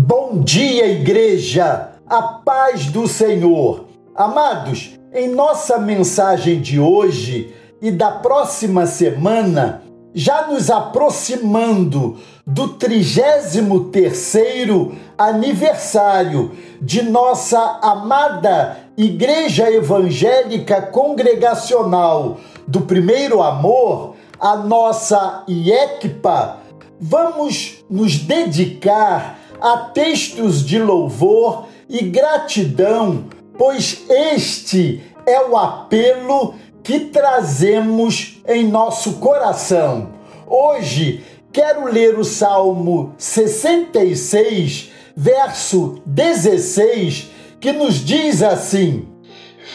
Bom dia, igreja! A paz do Senhor! Amados, em nossa mensagem de hoje e da próxima semana, já nos aproximando do 33º aniversário de nossa amada Igreja Evangélica Congregacional do Primeiro Amor, a nossa IECPA, vamos nos dedicar a textos de louvor e gratidão, pois este é o apelo que trazemos em nosso coração. Hoje quero ler o Salmo 66, verso 16, que nos diz assim: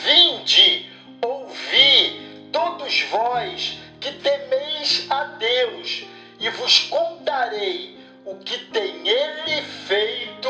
Vinde, ouvi, todos vós que temeis a Deus, e vos contarei o que tem ele feito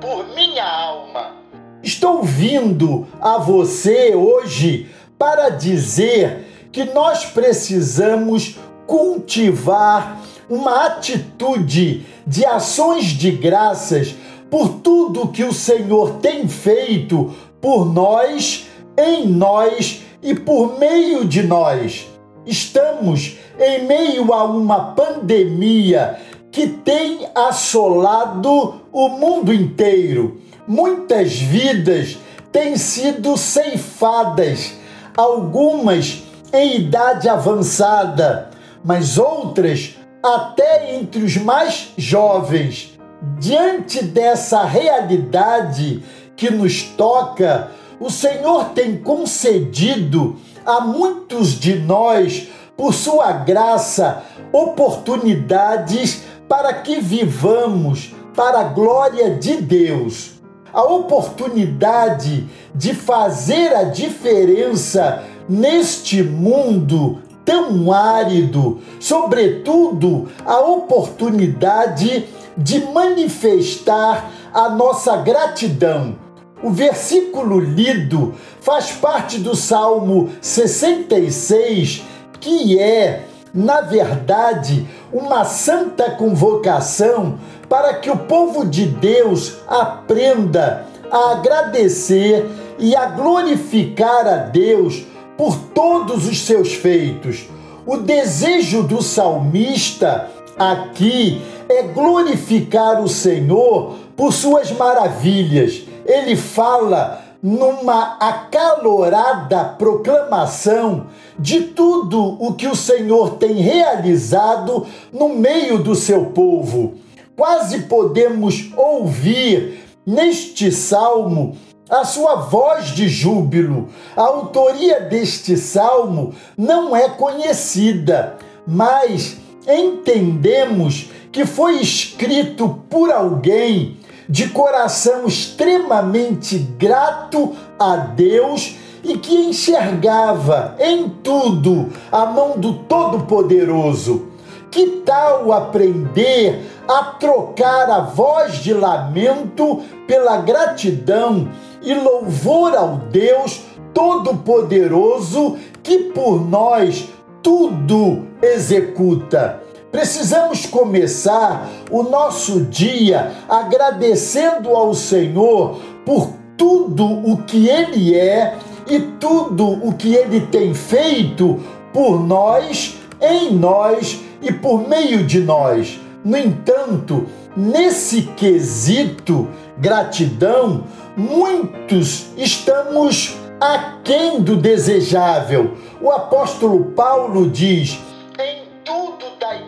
por minha alma. Estou vindo a você hoje para dizer que nós precisamos cultivar uma atitude de ações de graças por tudo que o Senhor tem feito por nós, em nós e por meio de nós. Estamos em meio a uma pandemia que tem assolado o mundo inteiro. Muitas vidas têm sido ceifadas, algumas em idade avançada, mas outras até entre os mais jovens. Diante dessa realidade que nos toca, o Senhor tem concedido a muitos de nós, por sua graça, oportunidades para que vivamos para a glória de Deus. A oportunidade de fazer a diferença neste mundo tão árido, sobretudo a oportunidade de manifestar a nossa gratidão. O versículo lido faz parte do Salmo 66, que é na verdade, uma santa convocação para que o povo de Deus aprenda a agradecer e a glorificar a Deus por todos os seus feitos. O desejo do salmista aqui é glorificar o Senhor por suas maravilhas. Ele fala numa acalorada proclamação de tudo o que o Senhor tem realizado no meio do seu povo. Quase podemos ouvir neste salmo a sua voz de júbilo. A autoria deste salmo não é conhecida, mas entendemos que foi escrito por alguém de coração extremamente grato a Deus e que enxergava em tudo a mão do Todo-Poderoso. Que tal aprender a trocar a voz de lamento pela gratidão e louvor ao Deus Todo-Poderoso que por nós tudo executa? Precisamos começar o nosso dia agradecendo ao Senhor por tudo o que Ele é e tudo o que Ele tem feito por nós, em nós e por meio de nós. No entanto, nesse quesito gratidão, muitos estamos aquém do desejável. O apóstolo Paulo diz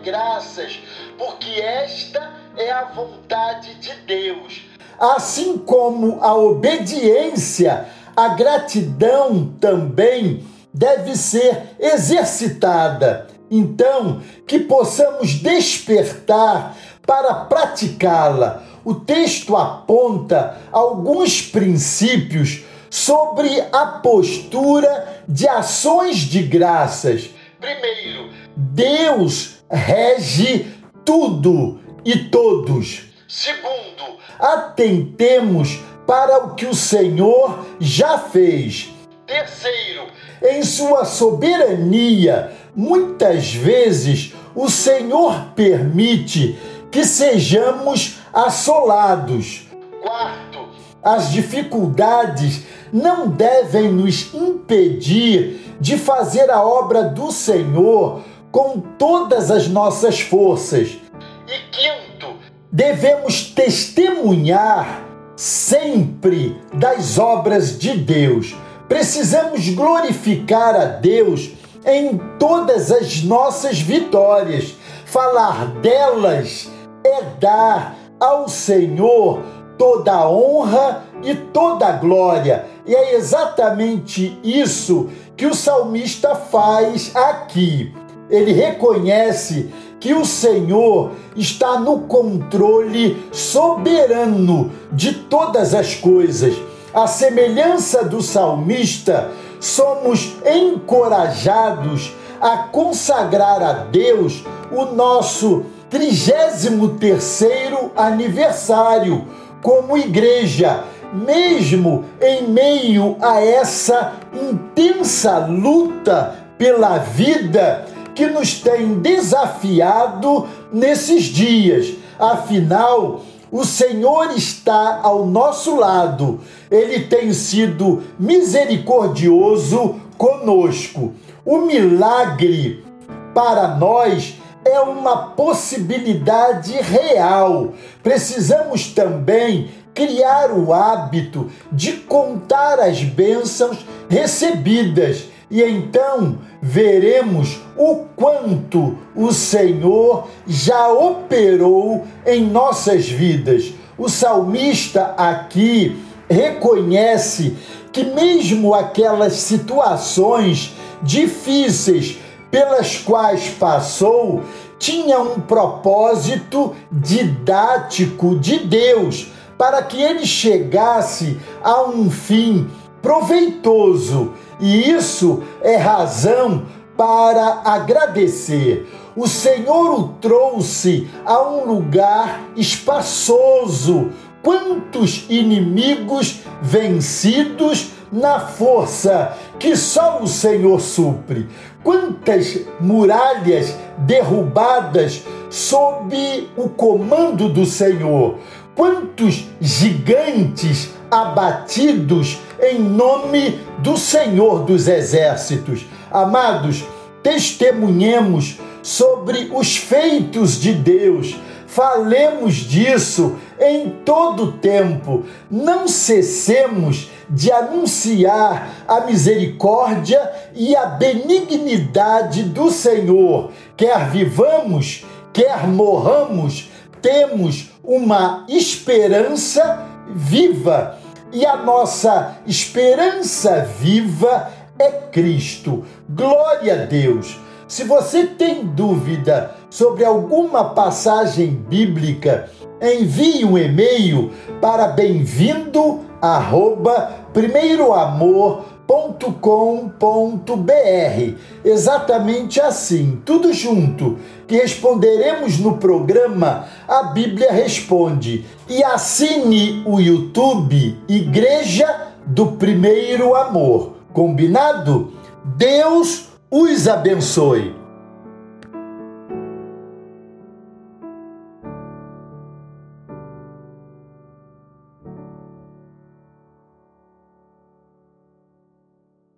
graças, porque esta é a vontade de Deus. Assim como a obediência, a gratidão também deve ser exercitada. Então, que possamos despertar para praticá-la. O texto aponta alguns princípios sobre a postura de ações de graças. Primeiro, Deus rege tudo e todos. Segundo, atentemos para o que o Senhor já fez. Terceiro, em sua soberania, muitas vezes o Senhor permite que sejamos assolados. Quarto, as dificuldades não devem nos impedir de fazer a obra do Senhor com todas as nossas forças. E quinto, devemos testemunhar sempre das obras de Deus. Precisamos glorificar a Deus em todas as nossas vitórias. Falar delas é dar ao Senhor toda a honra e toda a glória. E é exatamente isso que o salmista faz aqui. Ele reconhece que o Senhor está no controle soberano de todas as coisas. A semelhança do salmista, somos encorajados a consagrar a Deus o nosso 33º aniversário como igreja, mesmo em meio a essa intensa luta pela vida que nos tem desafiado nesses dias. Afinal, o Senhor está ao nosso lado, ele tem sido misericordioso conosco. O milagre para nós é uma possibilidade real. Precisamos também criar o hábito de contar as bênçãos recebidas e então veremos o quanto o Senhor já operou em nossas vidas. O salmista aqui reconhece que, mesmo aquelas situações difíceis pelas quais passou tinha um propósito didático de Deus para que ele chegasse a um fim proveitoso. E isso é razão para agradecer. O Senhor o trouxe a um lugar espaçoso. Quantos inimigos vencidos na força que só o Senhor supre. Quantas muralhas derrubadas sob o comando do Senhor. Quantos gigantes abatidos em nome do Senhor dos Exércitos. Amados, testemunhemos sobre os feitos de Deus Falemos disso em todo tempo. Não cessemos de anunciar a misericórdia e a benignidade do Senhor. Quer vivamos, quer morramos, temos uma esperança viva. E a nossa esperança viva é Cristo. Glória a Deus. Se você tem dúvida sobre alguma passagem bíblica, envie um e-mail para bem-vindo primeiroamor.com.br. Exatamente assim, tudo junto, que responderemos no programa A Bíblia Responde. E assine o YouTube Igreja do Primeiro Amor. Combinado? Deus os abençoe.